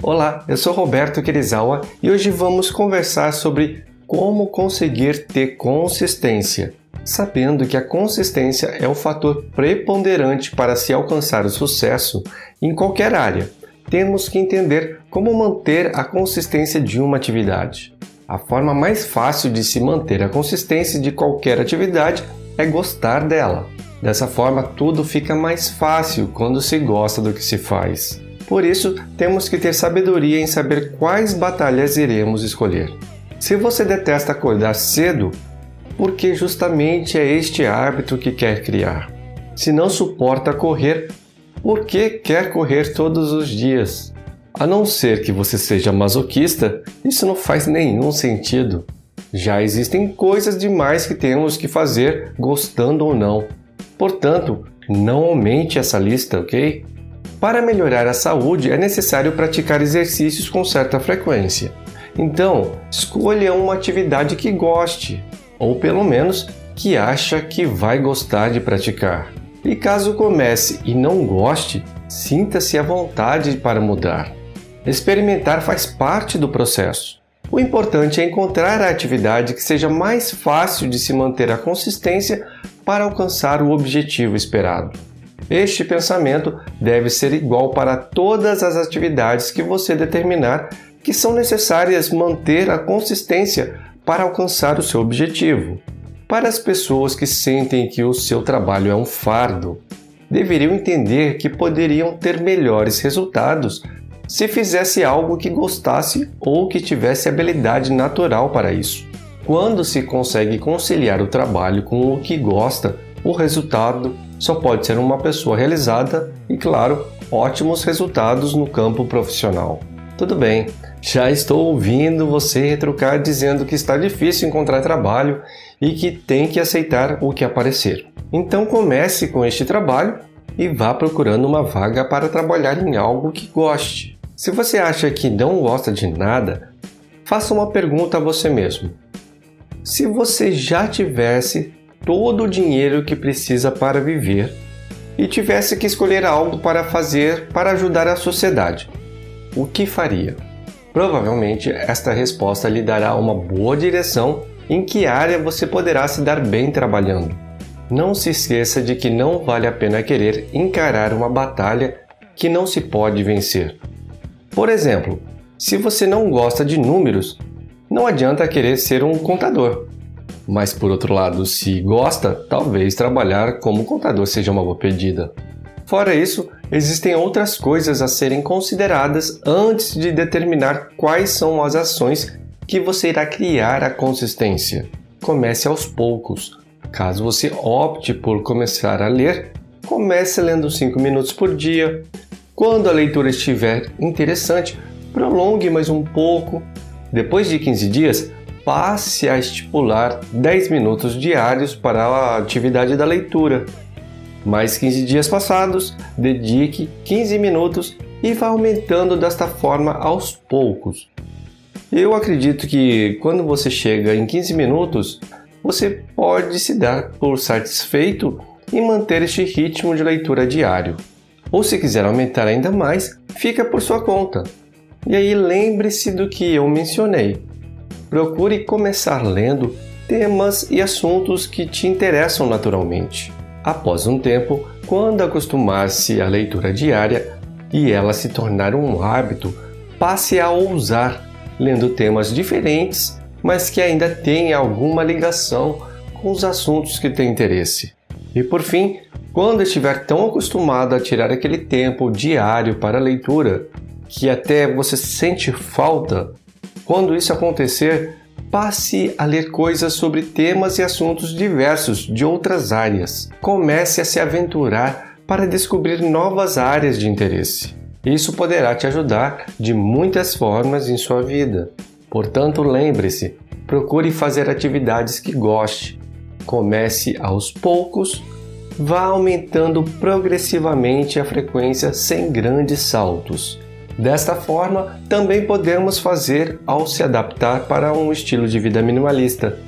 Olá, eu sou Roberto Kirizawa e hoje vamos conversar sobre como conseguir ter consistência, sabendo que a consistência é o fator preponderante para se alcançar o sucesso em qualquer área. Temos que entender como manter a consistência de uma atividade. A forma mais fácil de se manter a consistência de qualquer atividade é gostar dela. Dessa forma, tudo fica mais fácil quando se gosta do que se faz. Por isso, temos que ter sabedoria em saber quais batalhas iremos escolher. Se você detesta acordar cedo, porque justamente é este hábito que quer criar. Se não suporta correr, por que quer correr todos os dias? A não ser que você seja masoquista, isso não faz nenhum sentido. Já existem coisas demais que temos que fazer, gostando ou não. Portanto, não aumente essa lista, ok? Para melhorar a saúde, é necessário praticar exercícios com certa frequência. Então, escolha uma atividade que goste, ou pelo menos que acha que vai gostar de praticar. E caso comece e não goste, sinta-se à vontade para mudar. Experimentar faz parte do processo. O importante é encontrar a atividade que seja mais fácil de se manter a consistência para alcançar o objetivo esperado. Este pensamento deve ser igual para todas as atividades que você determinar que são necessárias manter a consistência para alcançar o seu objetivo. Para as pessoas que sentem que o seu trabalho é um fardo, deveriam entender que poderiam ter melhores resultados se fizesse algo que gostasse ou que tivesse habilidade natural para isso. Quando se consegue conciliar o trabalho com o que gosta, o resultado só pode ser uma pessoa realizada e, claro, ótimos resultados no campo profissional. Tudo bem, já estou ouvindo você retrucar dizendo que está difícil encontrar trabalho e que tem que aceitar o que aparecer. Então comece com este trabalho e vá procurando uma vaga para trabalhar em algo que goste. Se você acha que não gosta de nada, faça uma pergunta a você mesmo. Se você já tivesse todo o dinheiro que precisa para viver e tivesse que escolher algo para fazer para ajudar a sociedade, o que faria? Provavelmente esta resposta lhe dará uma boa direção em que área você poderá se dar bem trabalhando. Não se esqueça de que não vale a pena querer encarar uma batalha que não se pode vencer. Por exemplo, se você não gosta de números, não adianta querer ser um contador. Mas por outro lado, se gosta, talvez trabalhar como contador seja uma boa pedida. Fora isso, existem outras coisas a serem consideradas antes de determinar quais são as ações que você irá criar a consistência. Comece aos poucos. Caso você opte por começar a ler, comece lendo 5 minutos por dia. Quando a leitura estiver interessante, prolongue mais um pouco. Depois de 15 dias, passe a estipular 10 minutos diários para a atividade da leitura. Mais 15 dias passados, dedique 15 minutos e vá aumentando desta forma aos poucos. Eu acredito que quando você chega em 15 minutos, você pode se dar por satisfeito e manter este ritmo de leitura diário. Ou se quiser aumentar ainda mais, fica por sua conta. E aí lembre-se do que eu mencionei procure começar lendo temas e assuntos que te interessam naturalmente. Após um tempo, quando acostumar-se à leitura diária e ela se tornar um hábito, passe a ousar, lendo temas diferentes, mas que ainda tenham alguma ligação com os assuntos que tem interesse. E por fim, quando estiver tão acostumado a tirar aquele tempo diário para a leitura que até você sente falta, quando isso acontecer, passe a ler coisas sobre temas e assuntos diversos de outras áreas. Comece a se aventurar para descobrir novas áreas de interesse. Isso poderá te ajudar de muitas formas em sua vida. Portanto, lembre-se, procure fazer atividades que goste. Comece aos poucos, vá aumentando progressivamente a frequência sem grandes saltos. Desta forma, também podemos fazer ao se adaptar para um estilo de vida minimalista,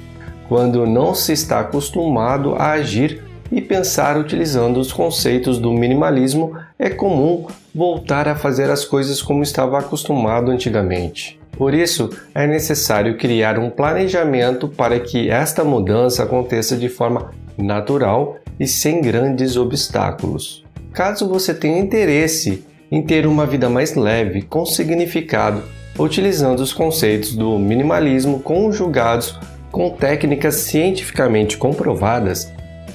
quando não se está acostumado a agir e pensar utilizando os conceitos do minimalismo, é comum voltar a fazer as coisas como estava acostumado antigamente. Por isso, é necessário criar um planejamento para que esta mudança aconteça de forma natural e sem grandes obstáculos. Caso você tenha interesse em ter uma vida mais leve, com significado, utilizando os conceitos do minimalismo conjugados com técnicas cientificamente comprovadas,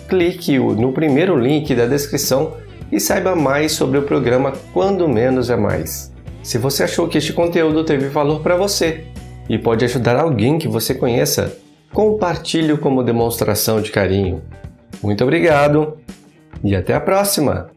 clique no primeiro link da descrição e saiba mais sobre o programa Quando Menos é Mais. Se você achou que este conteúdo teve valor para você e pode ajudar alguém que você conheça, compartilhe como demonstração de carinho. Muito obrigado e até a próxima!